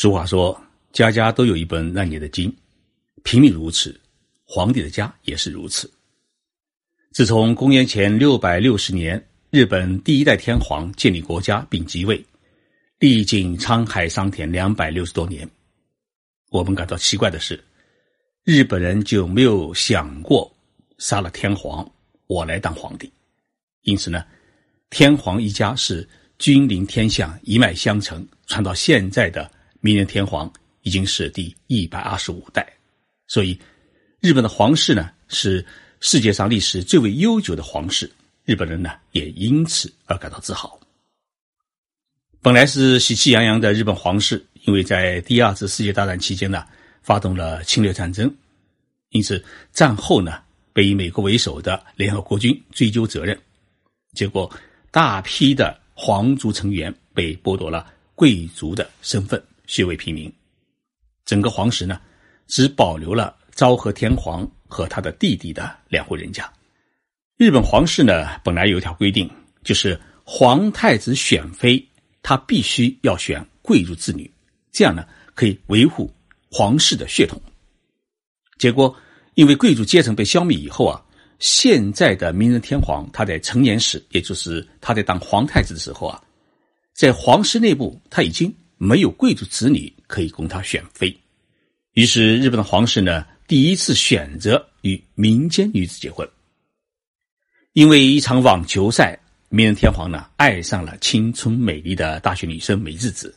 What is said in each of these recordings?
俗话说：“家家都有一本难念的经。”平民如此，皇帝的家也是如此。自从公元前六百六十年，日本第一代天皇建立国家并即位，历经沧海桑田两百六十多年，我们感到奇怪的是，日本人就没有想过杀了天皇，我来当皇帝。因此呢，天皇一家是君临天下，一脉相承，传到现在的明仁天皇已经是第一百二十五代。所以，日本的皇室呢是世界上历史最为悠久的皇室，日本人呢也因此而感到自豪。本来是喜气洋洋的日本皇室，因为在第二次世界大战期间呢发动了侵略战争，因此战后呢被以美国为首的联合国军追究责任，结果大批的皇族成员被剥夺了贵族的身份，削为平民，整个皇室呢。只保留了昭和天皇和他的弟弟的两户人家。日本皇室呢，本来有一条规定，就是皇太子选妃，他必须要选贵族子女，这样呢可以维护皇室的血统。结果，因为贵族阶层被消灭以后啊，现在的明仁天皇他在成年时，也就是他在当皇太子的时候啊，在皇室内部他已经没有贵族子女可以供他选妃。于是，日本的皇室呢，第一次选择与民间女子结婚。因为一场网球赛，明仁天皇呢爱上了青春美丽的大学女生美智子。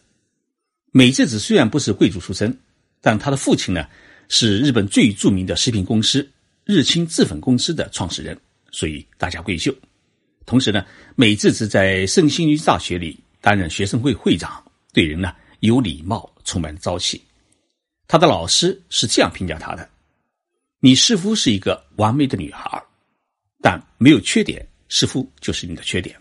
美智子虽然不是贵族出身，但她的父亲呢是日本最著名的食品公司日清制粉公司的创始人，所以大家闺秀。同时呢，美智子在圣心女大学里担任学生会会长，对人呢有礼貌，充满朝气。他的老师是这样评价他的：“你似乎是一个完美的女孩，但没有缺点，似乎就是你的缺点。”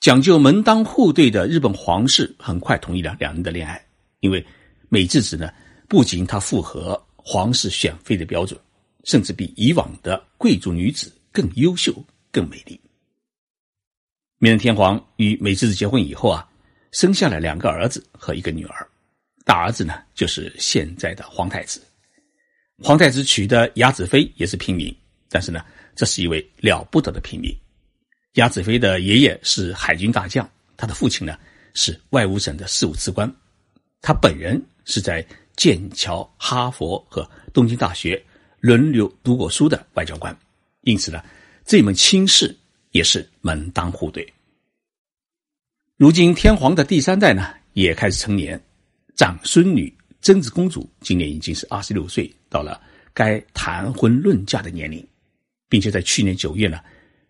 讲究门当户对的日本皇室很快同意了两人的恋爱，因为美智子呢，不仅她符合皇室选妃的标准，甚至比以往的贵族女子更优秀、更美丽。明仁天皇与美智子结婚以后啊，生下了两个儿子和一个女儿。大儿子呢，就是现在的皇太子。皇太子娶的雅子妃也是平民，但是呢，这是一位了不得的平民。雅子妃的爷爷是海军大将，他的父亲呢是外务省的事务次官，他本人是在剑桥、哈佛和东京大学轮流读过书的外交官，因此呢，这门亲事也是门当户对。如今天皇的第三代呢，也开始成年。长孙女贞子公主今年已经是二十六岁，到了该谈婚论嫁的年龄，并且在去年九月呢，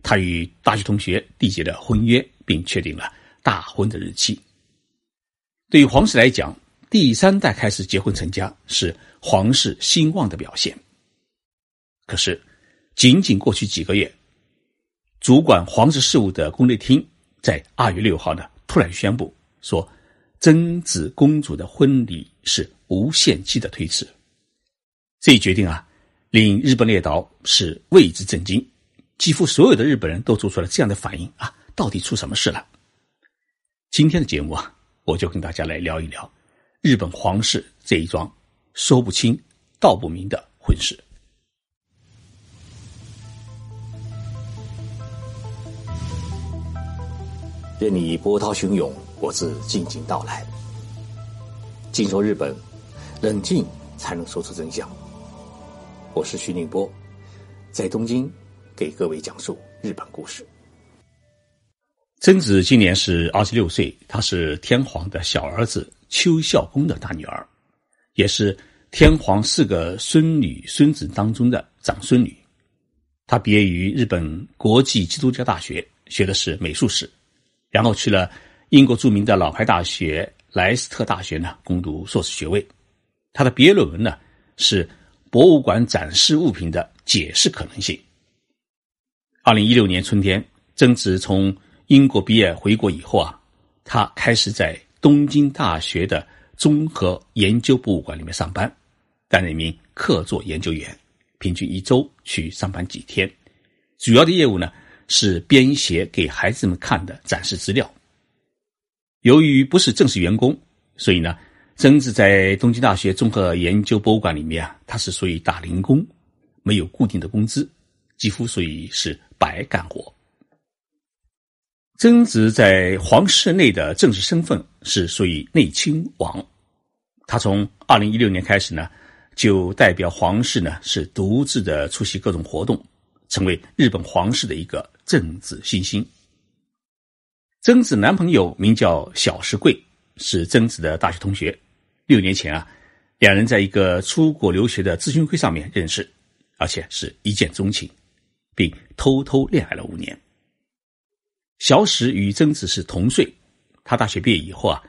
她与大学同学缔结了婚约，并确定了大婚的日期。对于皇室来讲，第三代开始结婚成家是皇室兴旺的表现。可是，仅仅过去几个月，主管皇室事务的宫内厅在二月六号呢，突然宣布说。贞子公主的婚礼是无限期的推迟，这一决定啊，令日本列岛是为之震惊，几乎所有的日本人都做出了这样的反应啊，到底出什么事了？今天的节目啊，我就跟大家来聊一聊日本皇室这一桩说不清道不明的婚事。任你波涛汹涌。我自静静到来。静说日本，冷静才能说出真相。我是徐宁波，在东京给各位讲述日本故事。贞子今年是二十六岁，她是天皇的小儿子邱孝公的大女儿，也是天皇四个孙女孙子当中的长孙女。她毕业于日本国际基督教大学，学的是美术史，然后去了。英国著名的老牌大学莱斯特大学呢，攻读硕士学位。他的毕业论文呢是博物馆展示物品的解释可能性。二零一六年春天，曾子从英国毕业回国以后啊，他开始在东京大学的综合研究博物馆里面上班，担任一名客座研究员，平均一周去上班几天。主要的业务呢是编写给孩子们看的展示资料。由于不是正式员工，所以呢，曾子在东京大学综合研究博物馆里面啊，他是属于打零工，没有固定的工资，几乎属于是白干活。曾子在皇室内的正式身份是属于内亲王，他从二零一六年开始呢，就代表皇室呢是独自的出席各种活动，成为日本皇室的一个政治信心。曾子男朋友名叫小石贵，是曾子的大学同学。六年前啊，两人在一个出国留学的咨询会上面认识，而且是一见钟情，并偷偷恋爱了五年。小史与曾子是同岁，他大学毕业以后啊，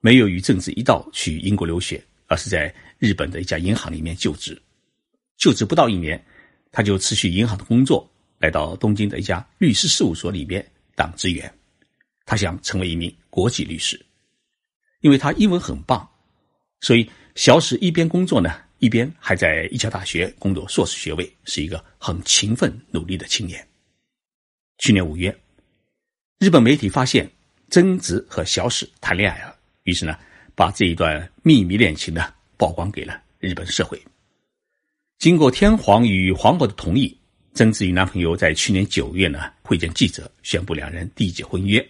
没有与曾子一道去英国留学，而是在日本的一家银行里面就职。就职不到一年，他就辞去银行的工作，来到东京的一家律师事务所里边当职员。他想成为一名国际律师，因为他英文很棒，所以小史一边工作呢，一边还在一桥大学攻读硕士学位，是一个很勤奋努力的青年。去年五月，日本媒体发现贞子和小史谈恋爱了，于是呢，把这一段秘密恋情呢曝光给了日本社会。经过天皇与皇后的同意，曾子与男朋友在去年九月呢会见记者，宣布两人缔结婚约。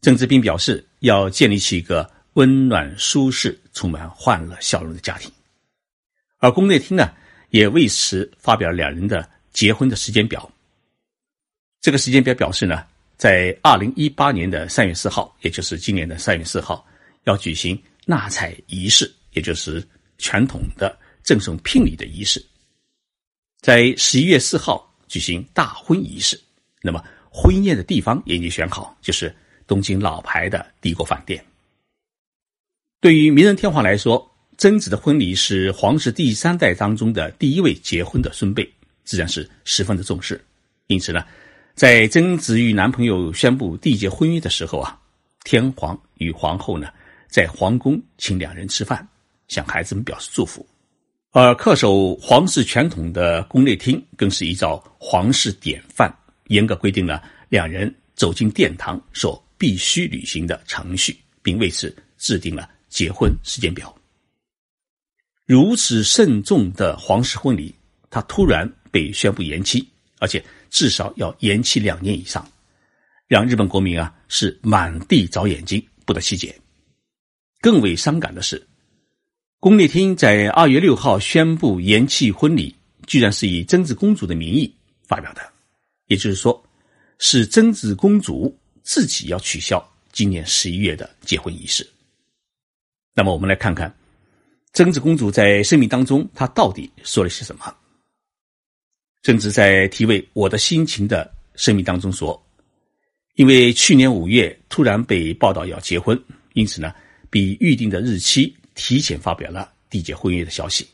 郑志斌表示，要建立起一个温暖、舒适、充满欢乐笑容的家庭。而宫内厅呢，也为此发表两人的结婚的时间表。这个时间表表示呢，在二零一八年的三月四号，也就是今年的三月四号，要举行纳采仪式，也就是传统的赠送聘礼的仪式。在十一月四号举行大婚仪式。那么，婚宴的地方也已经选好，就是。东京老牌的帝国饭店。对于明仁天皇来说，贞子的婚礼是皇室第三代当中的第一位结婚的孙辈，自然是十分的重视。因此呢，在贞子与男朋友宣布缔结婚约的时候啊，天皇与皇后呢在皇宫请两人吃饭，向孩子们表示祝福。而恪守皇室传统的宫内厅更是依照皇室典范，严格规定了两人走进殿堂所。必须履行的程序，并为此制定了结婚时间表。如此慎重的皇室婚礼，他突然被宣布延期，而且至少要延期两年以上，让日本国民啊是满地找眼睛，不得其解。更为伤感的是，宫内厅在二月六号宣布延期婚礼，居然是以贞子公主的名义发表的，也就是说，是贞子公主。自己要取消今年十一月的结婚仪式。那么，我们来看看贞子公主在声明当中，她到底说了些什么？贞子在题为“我的心情”的声明当中说：“因为去年五月突然被报道要结婚，因此呢，比预定的日期提前发表了缔结婚约的消息。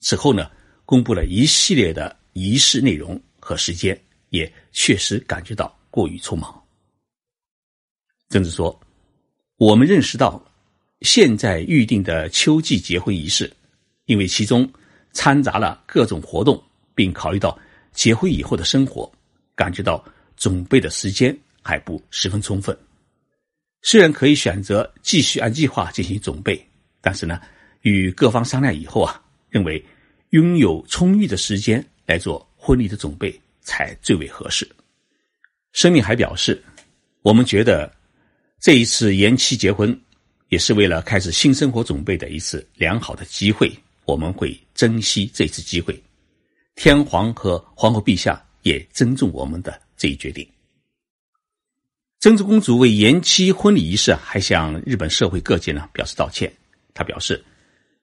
此后呢，公布了一系列的仪式内容和时间，也确实感觉到过于匆忙。”甚至说，我们认识到，现在预定的秋季结婚仪式，因为其中掺杂了各种活动，并考虑到结婚以后的生活，感觉到准备的时间还不十分充分。虽然可以选择继续按计划进行准备，但是呢，与各方商量以后啊，认为拥有充裕的时间来做婚礼的准备才最为合适。声明还表示，我们觉得。这一次延期结婚，也是为了开始新生活准备的一次良好的机会。我们会珍惜这次机会。天皇和皇后陛下也尊重我们的这一决定。贞子公主为延期婚礼仪式，还向日本社会各界呢表示道歉。他表示，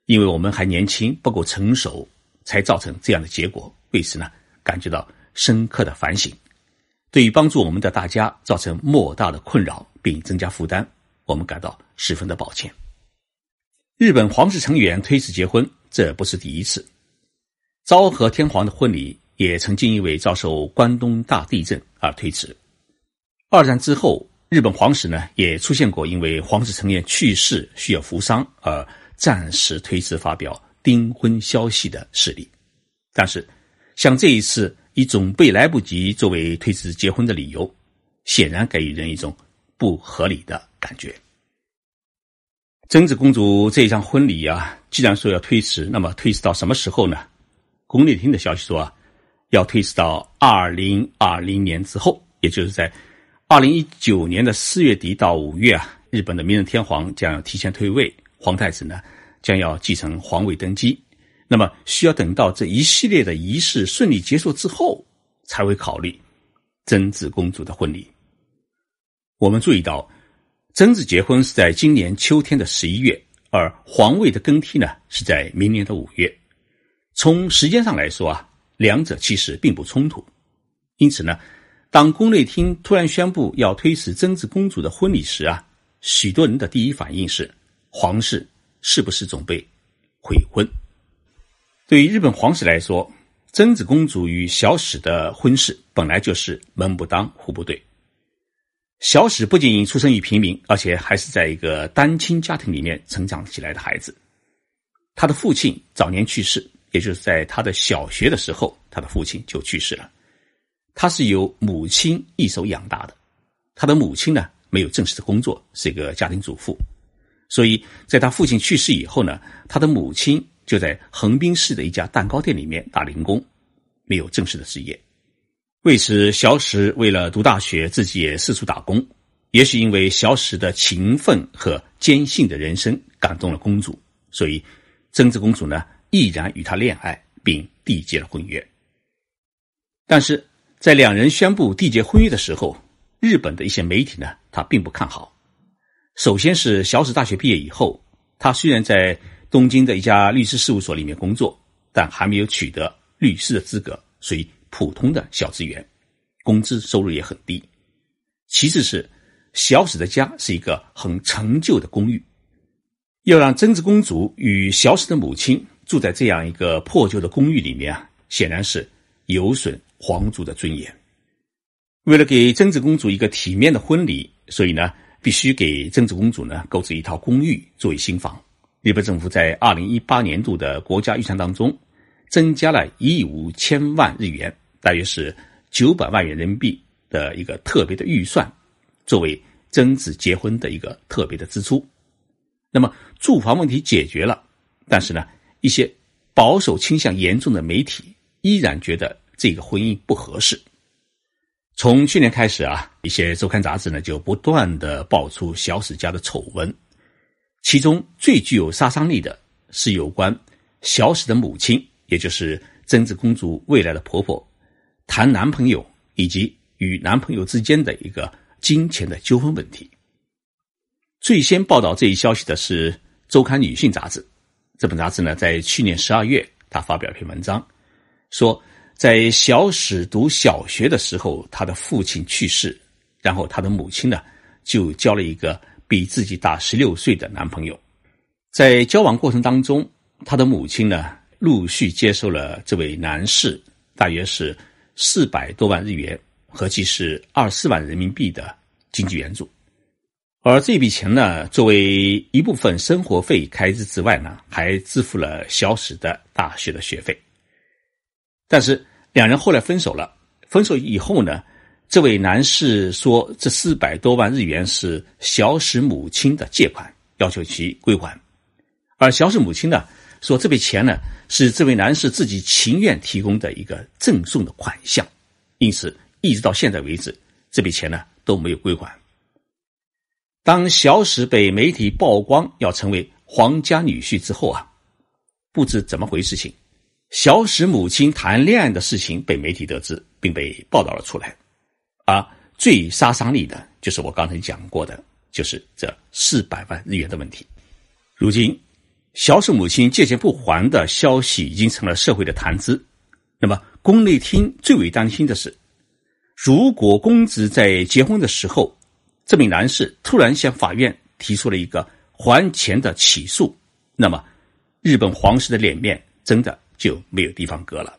因为我们还年轻，不够成熟，才造成这样的结果。为此呢，感觉到深刻的反省。对于帮助我们的大家造成莫大的困扰并增加负担，我们感到十分的抱歉。日本皇室成员推迟结婚，这不是第一次。昭和天皇的婚礼也曾经因为遭受关东大地震而推迟。二战之后，日本皇室呢也出现过因为皇室成员去世需要服丧而暂时推迟发表订婚消息的事例。但是，像这一次。以准备来不及作为推迟结婚的理由，显然给予人一种不合理的感觉。贞子公主这一场婚礼啊，既然说要推迟，那么推迟到什么时候呢？宫内厅的消息说啊，要推迟到二零二零年之后，也就是在二零一九年的四月底到五月啊，日本的明仁天皇将要提前退位，皇太子呢将要继承皇位登基。那么需要等到这一系列的仪式顺利结束之后，才会考虑贞子公主的婚礼。我们注意到，贞子结婚是在今年秋天的十一月，而皇位的更替呢是在明年的五月。从时间上来说啊，两者其实并不冲突。因此呢，当宫内厅突然宣布要推迟贞子公主的婚礼时啊，许多人的第一反应是：皇室是不是准备悔婚？对于日本皇室来说，贞子公主与小史的婚事本来就是门不当户不对。小史不仅出生于平民，而且还是在一个单亲家庭里面成长起来的孩子。他的父亲早年去世，也就是在他的小学的时候，他的父亲就去世了。他是由母亲一手养大的。他的母亲呢，没有正式的工作，是一个家庭主妇。所以在他父亲去世以后呢，他的母亲。就在横滨市的一家蛋糕店里面打零工，没有正式的职业。为此，小史为了读大学，自己也四处打工。也许因为小史的勤奋和坚信的人生感动了公主，所以贞子公主呢毅然与他恋爱，并缔结了婚约。但是在两人宣布缔结婚约的时候，日本的一些媒体呢，他并不看好。首先是小史大学毕业以后，他虽然在东京的一家律师事务所里面工作，但还没有取得律师的资格，属于普通的小职员，工资收入也很低。其次是小史的家是一个很陈旧的公寓，要让贞子公主与小史的母亲住在这样一个破旧的公寓里面啊，显然是有损皇族的尊严。为了给贞子公主一个体面的婚礼，所以呢，必须给贞子公主呢购置一套公寓作为新房。日本政府在二零一八年度的国家预算当中，增加了一亿五千万日元，大约是九百万元人民币的一个特别的预算，作为曾子结婚的一个特别的支出。那么住房问题解决了，但是呢，一些保守倾向严重的媒体依然觉得这个婚姻不合适。从去年开始啊，一些周刊杂志呢就不断的爆出小史家的丑闻。其中最具有杀伤力的是有关小史的母亲，也就是贞子公主未来的婆婆，谈男朋友以及与男朋友之间的一个金钱的纠纷问题。最先报道这一消息的是《周刊女性》杂志，这本杂志呢，在去年十二月，他发表一篇文章，说在小史读小学的时候，他的父亲去世，然后他的母亲呢，就交了一个。比自己大十六岁的男朋友，在交往过程当中，他的母亲呢陆续接受了这位男士大约是四百多万日元，合计是二十四万人民币的经济援助。而这笔钱呢，作为一部分生活费开支之外呢，还支付了小史的大学的学费。但是两人后来分手了，分手以后呢？这位男士说：“这四百多万日元是小史母亲的借款，要求其归还。”而小史母亲呢说：“这笔钱呢是这位男士自己情愿提供的一个赠送的款项，因此一直到现在为止，这笔钱呢都没有归还。”当小史被媒体曝光要成为皇家女婿之后啊，不知怎么回事情，小史母亲谈恋爱的事情被媒体得知，并被报道了出来。而最杀伤力的，就是我刚才讲过的，就是这四百万日元的问题。如今，小史母亲借钱不还的消息已经成了社会的谈资。那么，宫内厅最为担心的是，如果公子在结婚的时候，这名男士突然向法院提出了一个还钱的起诉，那么日本皇室的脸面真的就没有地方搁了。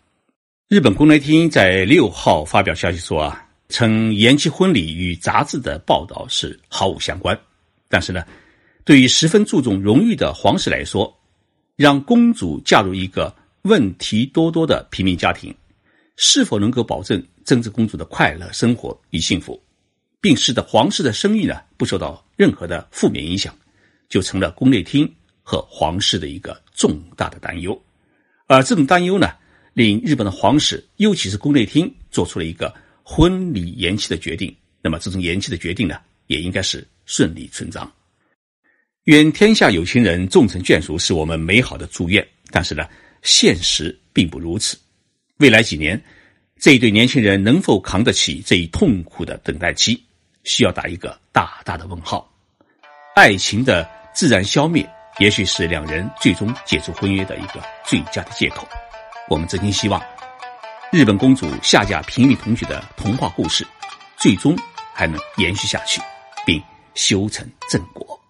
日本宫内厅在六号发表消息说啊。称延期婚礼与杂志的报道是毫无相关，但是呢，对于十分注重荣誉的皇室来说，让公主嫁入一个问题多多的平民家庭，是否能够保证真子公主的快乐生活与幸福，并使得皇室的声誉呢不受到任何的负面影响，就成了宫内厅和皇室的一个重大的担忧。而这种担忧呢，令日本的皇室，尤其是宫内厅，做出了一个婚礼延期的决定。那么，这种延期的决定呢，也应该是顺理成章。愿天下有情人终成眷属，是我们美好的祝愿。但是呢，现实并不如此。未来几年，这一对年轻人能否扛得起这一痛苦的等待期，需要打一个大大的问号。爱情的自然消灭，也许是两人最终解除婚约的一个最佳的借口。我们真心希望，日本公主下嫁平民同学的童话故事，最终还能延续下去，并修成正果。